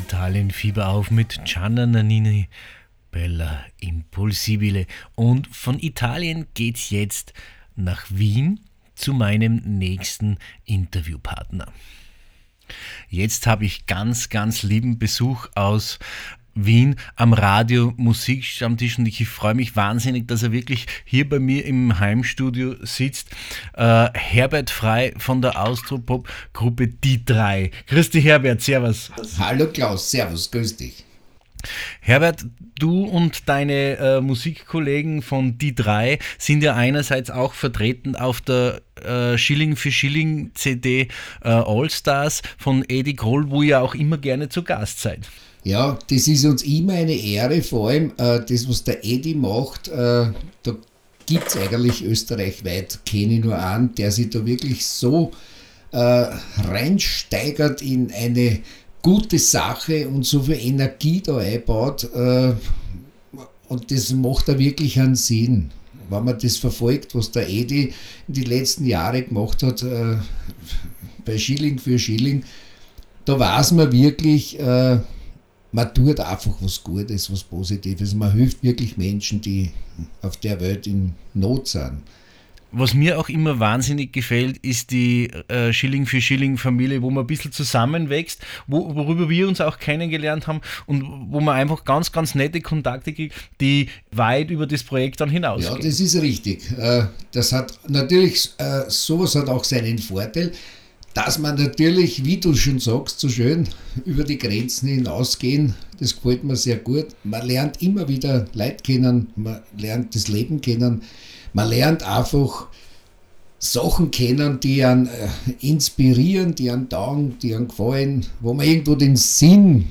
Italien Fieber auf mit Gianna Nannini Bella Impulsibile. Und von Italien geht's jetzt nach Wien zu meinem nächsten Interviewpartner. Jetzt habe ich ganz, ganz lieben Besuch aus Wien am Radio Musikstammtisch und ich freue mich wahnsinnig, dass er wirklich hier bei mir im Heimstudio sitzt. Äh, Herbert Frei von der Austropop Gruppe Die Drei. Grüß dich Herbert, servus. Hallo Klaus, servus, grüß dich. Herbert, du und deine äh, Musikkollegen von Die Drei sind ja einerseits auch vertreten auf der äh, Schilling für Schilling CD äh, All Stars von Eddie Kroll, wo ihr auch immer gerne zu Gast seid. Ja, das ist uns immer eine Ehre, vor allem äh, das, was der Eddie macht, äh, da gibt es eigentlich österreichweit, kenne ich nur einen, der sich da wirklich so äh, reinsteigert in eine gute Sache und so viel Energie da einbaut. Äh, und das macht da wirklich einen Sinn. Wenn man das verfolgt, was der Edi in die letzten Jahre gemacht hat, äh, bei Schilling für Schilling, da weiß man wirklich, äh, man tut einfach was Gutes, was Positives. Man hilft wirklich Menschen, die auf der Welt in Not sind. Was mir auch immer wahnsinnig gefällt, ist die äh, Schilling für Schilling Familie, wo man ein bisschen zusammenwächst, wo, worüber wir uns auch kennengelernt haben und wo man einfach ganz, ganz nette Kontakte kriegt, die weit über das Projekt dann Ja, hinausgehen. das ist richtig. Äh, Das hat natürlich, äh, sowas hat auch seinen Vorteil, dass man natürlich, wie du schon sagst, so schön über die Grenzen hinausgehen. Das gefällt mir sehr gut. Man lernt immer wieder Leute kennen, man lernt das Leben kennen, man lernt einfach Sachen kennen, die einen äh, inspirieren, die einen taugen, die einen gefallen, wo man irgendwo den Sinn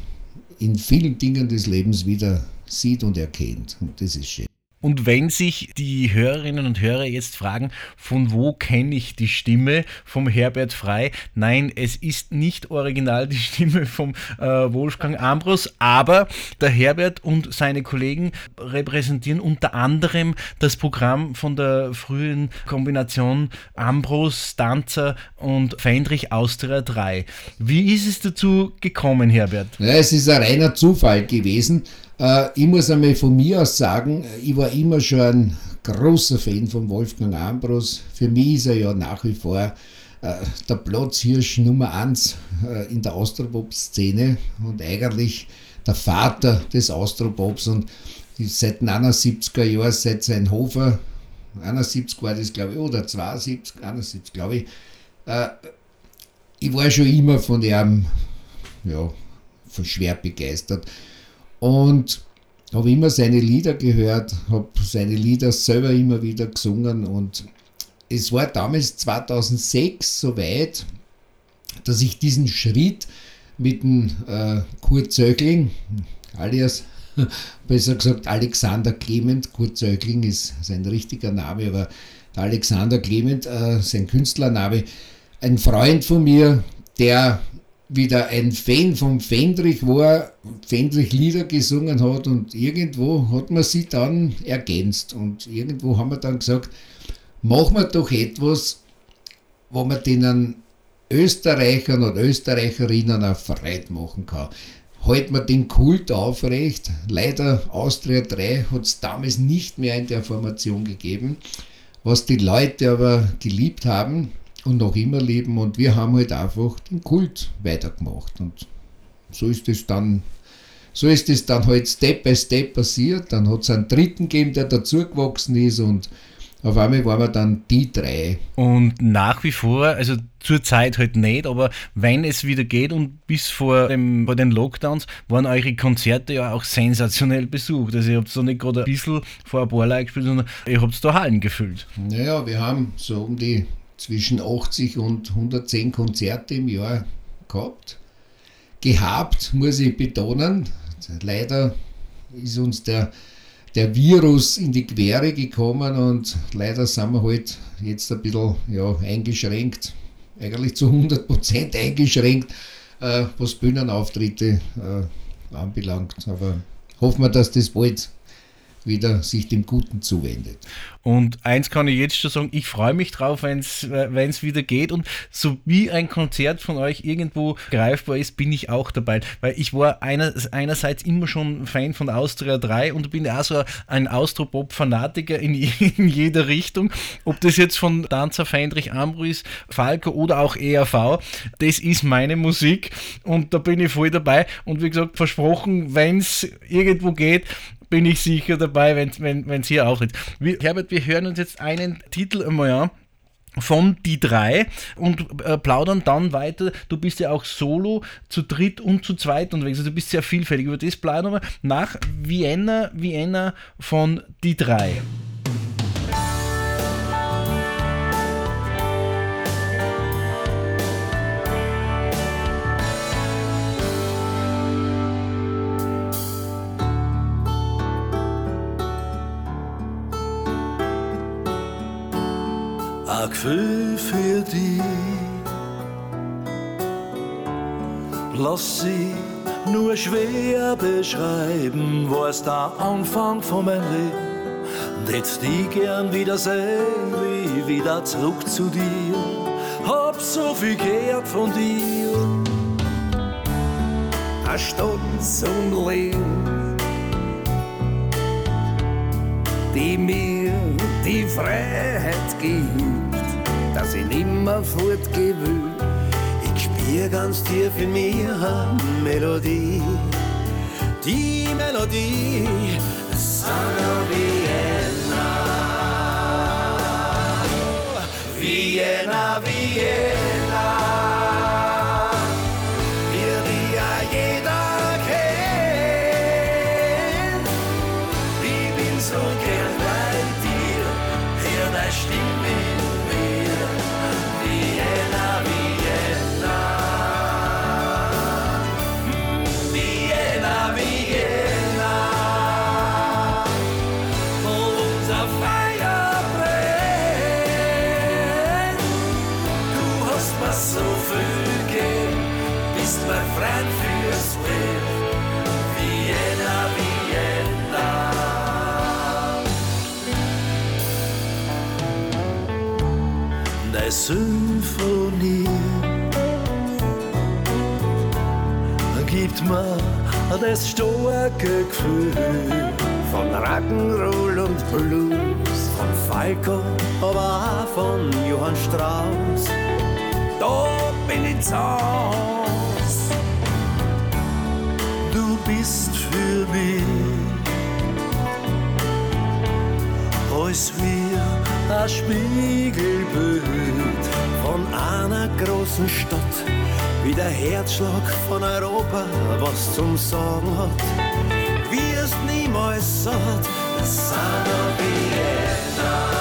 in vielen Dingen des Lebens wieder sieht und erkennt. Und das ist schön. Und wenn sich die Hörerinnen und Hörer jetzt fragen, von wo kenne ich die Stimme vom Herbert Frei? Nein, es ist nicht original die Stimme vom äh, Wolfgang Ambros, aber der Herbert und seine Kollegen repräsentieren unter anderem das Programm von der frühen Kombination Ambros, Danzer und Fendrich Austria 3. Wie ist es dazu gekommen, Herbert? Ja, es ist ein reiner Zufall gewesen. Äh, ich muss einmal von mir aus sagen, ich war immer schon ein großer Fan von Wolfgang Ambros. Für mich ist er ja nach wie vor äh, der Platzhirsch Nummer 1 äh, in der Austropop-Szene und eigentlich der Vater des Austropops und seit den 71er Jahren, seit sein Hofer, 71 war das glaube ich, oder 72, 71 glaube ich, äh, ich war schon immer von ihm ja, schwer begeistert. Und habe immer seine Lieder gehört, habe seine Lieder selber immer wieder gesungen und es war damals 2006 soweit, dass ich diesen Schritt mit dem äh, Kurt Zögling, alias besser gesagt Alexander Clement, Kurt Zögling ist sein richtiger Name, aber der Alexander Clement, äh, sein Künstlername, ein Freund von mir, der wieder ein Fan vom Fendrich war, Fendrich Lieder gesungen hat und irgendwo hat man sie dann ergänzt und irgendwo haben wir dann gesagt, machen wir doch etwas, wo man denen Österreichern und Österreicherinnen eine Freude machen kann. Halten wir den Kult aufrecht. Leider Austria 3 hat es damals nicht mehr in der Formation gegeben, was die Leute aber geliebt haben und noch immer lieben und wir haben halt einfach den Kult weitergemacht und so ist es dann so ist es dann halt Step by Step passiert. Dann hat es einen dritten gegeben, der dazugewachsen ist und auf einmal waren wir dann die drei. Und nach wie vor, also zur Zeit halt nicht, aber wenn es wieder geht und bis vor, dem, vor den Lockdowns waren eure Konzerte ja auch sensationell besucht. Also ihr habt so nicht gerade ein bisschen vor ein paar Leuten gespielt, sondern ihr habt da Hallen gefüllt. Naja, wir haben so um die zwischen 80 und 110 Konzerte im Jahr gehabt. Gehabt, muss ich betonen. Leider ist uns der, der Virus in die Quere gekommen und leider sind wir halt jetzt ein bisschen ja, eingeschränkt, eigentlich zu 100% eingeschränkt, äh, was Bühnenauftritte äh, anbelangt. Aber hoffen wir, dass das bald wieder sich dem Guten zuwendet. Und eins kann ich jetzt schon sagen, ich freue mich drauf, wenn es wieder geht. Und so wie ein Konzert von euch irgendwo greifbar ist, bin ich auch dabei. Weil ich war einer, einerseits immer schon Fan von Austria 3 und bin auch so ein Austropop-Fanatiker in, in, jeder Richtung. Ob das jetzt von Danzer Feindrich Ambris, Falco oder auch ERV, das ist meine Musik und da bin ich voll dabei. Und wie gesagt, versprochen, wenn es irgendwo geht, bin ich sicher dabei, wenn es hier auftritt. Wir, Herbert, wir hören uns jetzt einen Titel einmal an von die drei und äh, plaudern dann weiter. Du bist ja auch solo, zu dritt und zu zweit unterwegs. Also du bist sehr vielfältig. Über das plaudern wir nach Vienna, Vienna von die drei. Ein Gefühl für dich. Lass sie nur schwer beschreiben, wo es der Anfang von meinem Leben. Jetzt die gern wiedersehen, wie wieder zurück zu dir. Hab so viel gehört von dir. Eine Stunde zum Leben, die mir die Freiheit gibt dass ich nimmer fortgehen will. Ich spür ganz tief in mir eine Melodie, die Melodie, Son of Vienna. Vienna, Vienna. Symphonie gibt mir das starke Gefühl von Rock'n'Roll und Blues, von Falco, aber auch von Johann Strauss. Da bin ich Haus. Du bist für mich als wir ein Spiegelbild von einer großen Stadt, wie der Herzschlag von Europa was zum Sagen hat. Wirst niemals satt, Son of Vienna.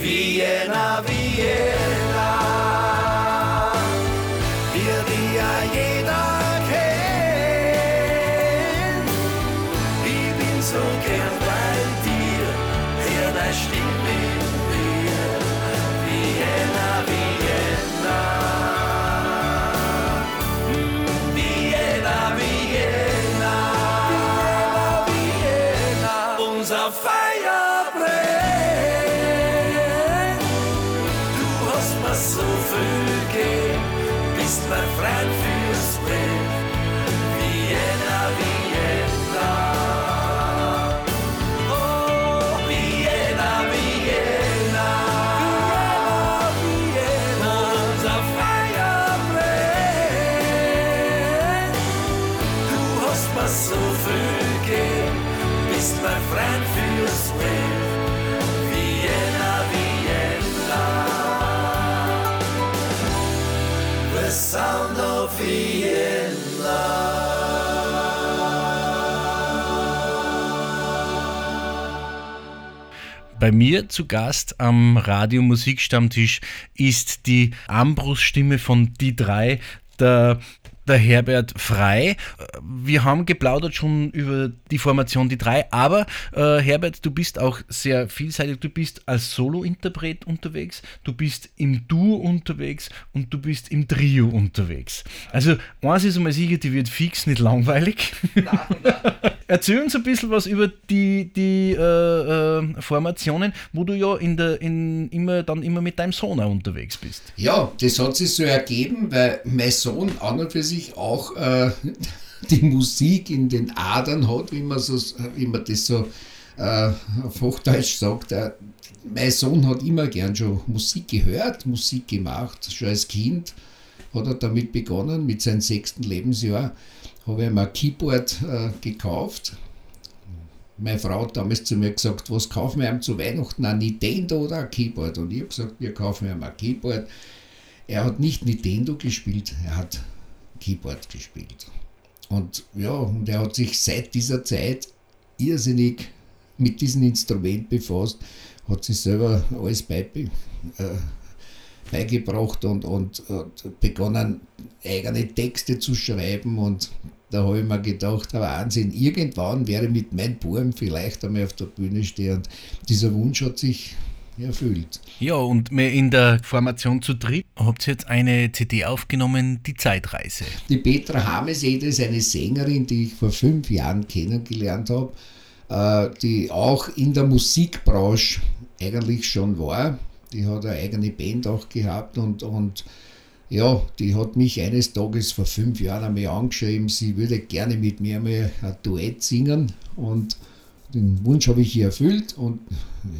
Vienna, Vienna. Bei mir zu Gast am Radio Musikstammtisch ist die Ambrus-Stimme von die drei, der, der Herbert Frei. Wir haben geplaudert schon über die Formation Die Drei, aber äh, Herbert, du bist auch sehr vielseitig. Du bist als Solo-Interpret unterwegs, du bist im Duo unterwegs und du bist im Trio unterwegs. Also, eins ist einmal sicher, die wird fix nicht langweilig. Erzähl uns ein bisschen was über die, die äh, äh, Formationen, wo du ja in der, in, immer, dann immer mit deinem Sohn auch unterwegs bist. Ja, das hat sich so ergeben, weil mein Sohn an und für sich auch äh, die Musik in den Adern hat, wie man, so, wie man das so äh, auf Hochdeutsch sagt. Äh, mein Sohn hat immer gern schon Musik gehört, Musik gemacht, schon als Kind hat er damit begonnen, mit seinem sechsten Lebensjahr habe ich ihm ein Keyboard äh, gekauft. Meine Frau hat damals zu mir gesagt, was kaufen wir ihm zu Weihnachten, ein Nintendo oder ein Keyboard? Und ich habe gesagt, wir kaufen ihm ein Keyboard. Er hat nicht Nintendo gespielt, er hat Keyboard gespielt. Und ja, und er hat sich seit dieser Zeit irrsinnig mit diesem Instrument befasst, hat sich selber alles beibe, äh, beigebracht und, und, und begonnen, eigene Texte zu schreiben. Und da habe ich mir gedacht, Wahnsinn, irgendwann wäre ich mit meinem Buben vielleicht einmal auf der Bühne stehen. Und dieser Wunsch hat sich erfüllt. Ja, und mehr in der Formation zu dritt habt ihr jetzt eine CD aufgenommen, Die Zeitreise. Die Petra Hamesede ist eine Sängerin, die ich vor fünf Jahren kennengelernt habe, äh, die auch in der Musikbranche eigentlich schon war. Die hat eine eigene Band auch gehabt und, und ja, die hat mich eines Tages vor fünf Jahren einmal angeschrieben, sie würde gerne mit mir einmal ein Duett singen und den Wunsch habe ich ihr erfüllt und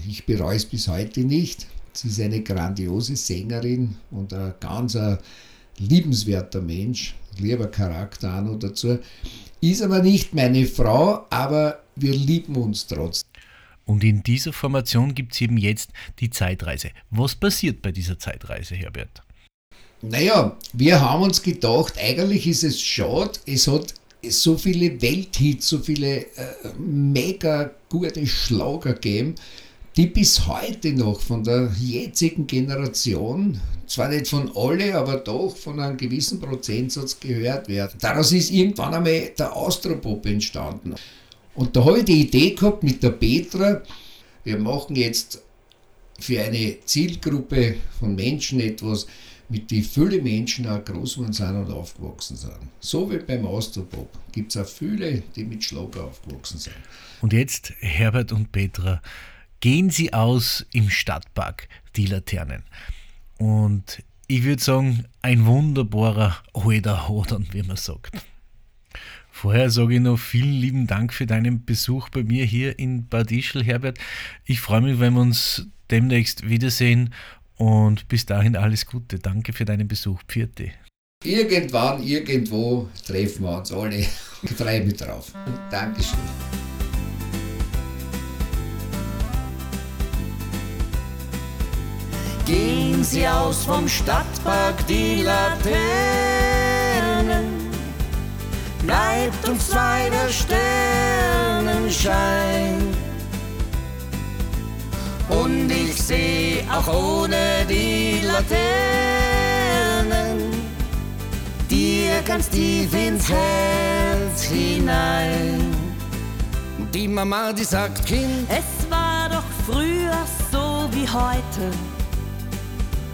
ich bereue es bis heute nicht. Sie ist eine grandiose Sängerin und ein ganz liebenswerter Mensch, lieber Charakter auch noch dazu. Ist aber nicht meine Frau, aber wir lieben uns trotzdem. Und in dieser Formation gibt es eben jetzt die Zeitreise. Was passiert bei dieser Zeitreise, Herbert? Naja, wir haben uns gedacht, eigentlich ist es schade, es hat so viele Welthits, so viele äh, mega gute Schlager gegeben, die bis heute noch von der jetzigen Generation, zwar nicht von alle, aber doch von einem gewissen Prozentsatz gehört werden. Daraus ist irgendwann einmal der Austropop entstanden. Und da habe ich die Idee gehabt mit der Petra, wir machen jetzt für eine Zielgruppe von Menschen etwas, mit die viele Menschen auch groß geworden sind und aufgewachsen sind. So wie beim Austropop gibt es auch viele, die mit Schlager aufgewachsen sind. Und jetzt, Herbert und Petra, gehen Sie aus im Stadtpark, die Laternen. Und ich würde sagen, ein wunderbarer alter Hodern, wie man sagt. Vorher sage ich noch vielen lieben Dank für deinen Besuch bei mir hier in Bad Ischl, Herbert. Ich freue mich, wenn wir uns demnächst wiedersehen und bis dahin alles Gute. Danke für deinen Besuch. Pfiat Irgendwann, irgendwo treffen wir uns alle. Ich freue mich drauf. Dankeschön. Gehen Sie aus vom Stadtpark die Laternen, bleibt uns zwei der Sternenschein. Und ich sehe auch ohne die Laternen dir ganz tief ins Herz hinein. Die Mama, die sagt, Kind, Es war doch früher so wie heute.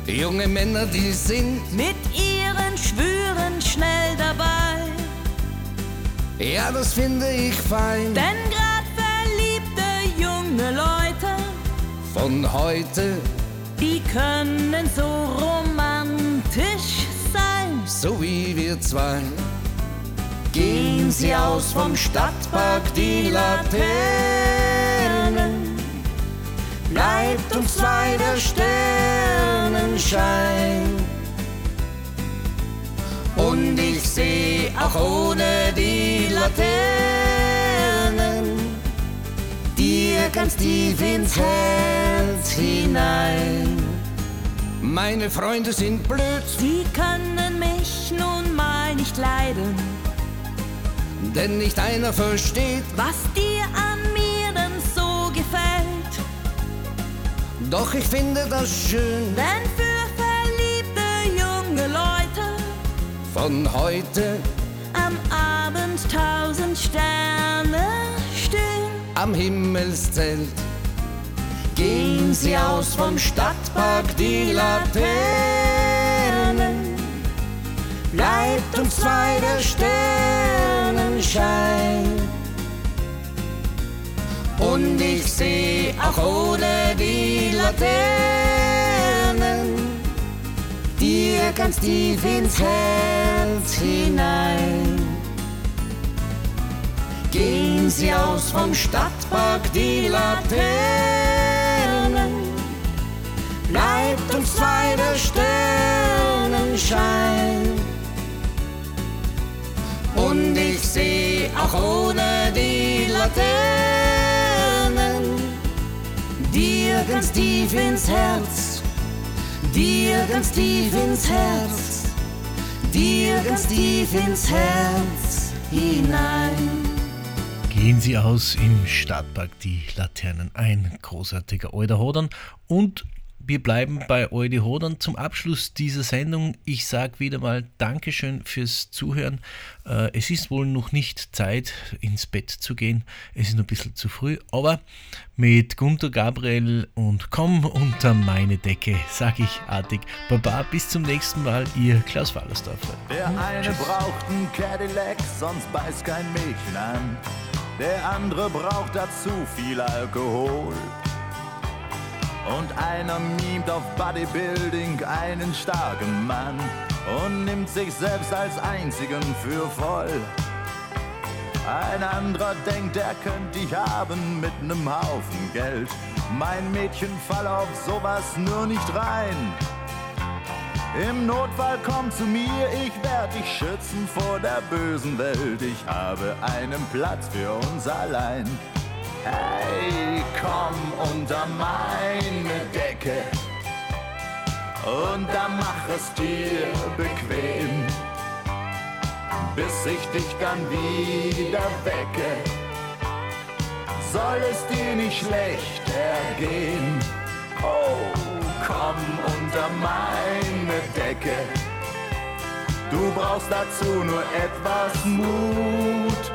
junge Männer, die sind, Mit ihren Schwüren schnell dabei. Ja, das finde ich fein. Denn grad verliebte junge Leute, Von heute, die können so romantisch sein. so wie wir zwei, gehen sie aus vom Stadtpark die Laternen. Bleibt uns zwei der Sternenschein. Und ich sehe auch ohne die Laternen dir ganz tief ins Herz hinein. Meine Freunde sind blöd, Sie können mich nun mal nicht leiden. denn nicht einer versteht, Was dir an mir denn so gefällt. doch ich finde das schön. Denn für Von heute am Abend tausend Sterne stehen. am Himmelszelt gehen sie aus vom Stadtpark die Laternen. Bleibt uns zwei der Sternenschein. Und ich seh auch ohne die Laternen dir ganz tief ins Herz hinein. Gehen sie aus vom Stadtpark die Laternen, bleibt uns zwei der Sternenschein. Und ich seh auch ohne die Laternen dir ganz tief ins Herz, dir ganz tief ins Herz, dir ganz tief ins Herz hinein. Gehen Sie aus im Stadtpark die Laternen. Ein großartiger Alter Hodern. Und wir bleiben bei Eudi Hodern zum Abschluss dieser Sendung. Ich sage wieder mal Dankeschön fürs Zuhören. Äh, es ist wohl noch nicht Zeit, ins Bett zu gehen. Es ist noch ein bisschen zu früh. Aber mit Gunter Gabriel und Komm unter meine Decke sage ich artig Baba. Bis zum nächsten Mal, Ihr Klaus Wallersdorfer. Der eine braucht einen Cadillac, sonst beißt kein Mädchen an. Der andere braucht dazu viel Alkohol. Und einer mimt auf Bodybuilding einen starken Mann und nimmt sich selbst als einzigen für voll. Ein anderer denkt, er könnte dich haben mit nem Haufen Geld. Mein Mädchen fall auf sowas nur nicht rein. Im Notfall komm zu mir, ich werd dich schützen vor der bösen Welt. Ich habe einen Platz für uns allein. Hey, komm unter meine Decke und dann mach es dir bequem, bis ich dich dann wieder wecke. Soll es dir nicht schlecht ergehen? Oh, komm unter meine Decke. Du brauchst dazu nur etwas Mut.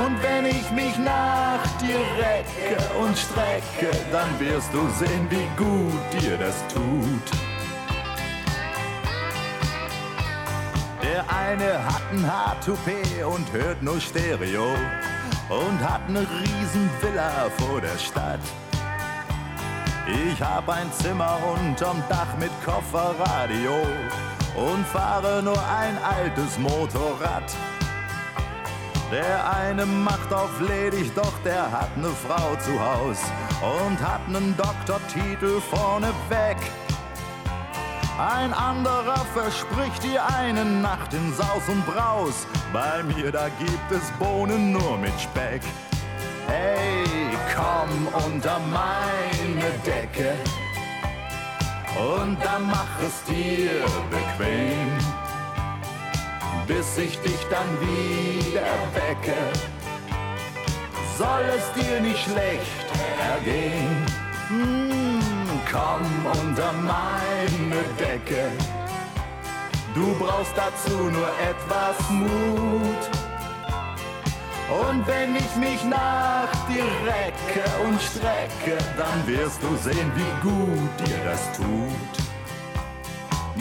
Und wenn ich mich nach dir recke und strecke, dann wirst du sehen, wie gut dir das tut. Der eine hat ein H2P und hört nur Stereo und hat ne riesen Villa vor der Stadt. Ich hab ein Zimmer unterm Dach mit Kofferradio und fahre nur ein altes Motorrad. Der eine macht auf ledig, doch der hat ne Frau zu Haus und hat nen Doktortitel vorneweg. Ein anderer verspricht dir eine Nacht in Saus und Braus. Bei mir, da gibt es Bohnen nur mit Speck. Hey, komm unter meine Decke und dann mach es dir bequem, bis ich dich dann wieder wecke. Soll es dir nicht schlecht ergehen? Hm, komm unter meine Decke. Du brauchst dazu nur etwas Mut. Und wenn ich mich nach dir recke und strecke, dann wirst du sehen, wie gut dir das tut.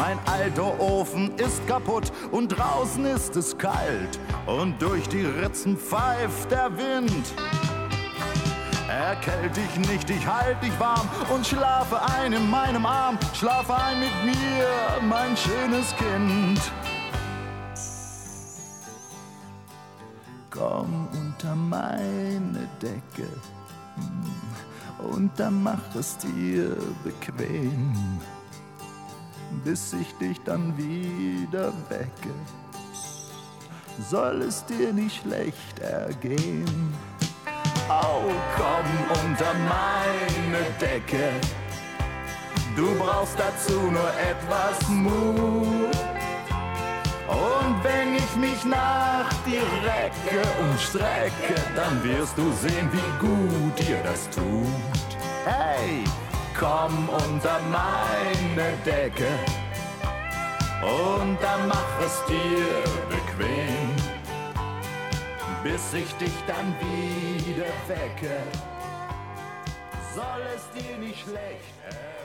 Mein alter Ofen ist kaputt und draußen ist es kalt und durch die Ritzen pfeift der Wind. Erkält dich nicht, ich halt dich warm und schlafe ein in meinem Arm. Schlafe ein mit mir, mein schönes Kind. Komm unter meine Decke hm, und dann mach es dir bequem, bis ich dich dann wieder wecke. Soll es dir nicht schlecht ergehen? Oh, komm unter meine Decke. Du brauchst dazu nur etwas Mut. Und wenn ich mich nach dir recke und strecke, dann wirst du sehen, wie gut dir das tut. Hey, komm unter meine Decke. und dann mach es dir bequem, bis ich dich dann wieder wecke. Soll es dir nicht schlecht ergehen?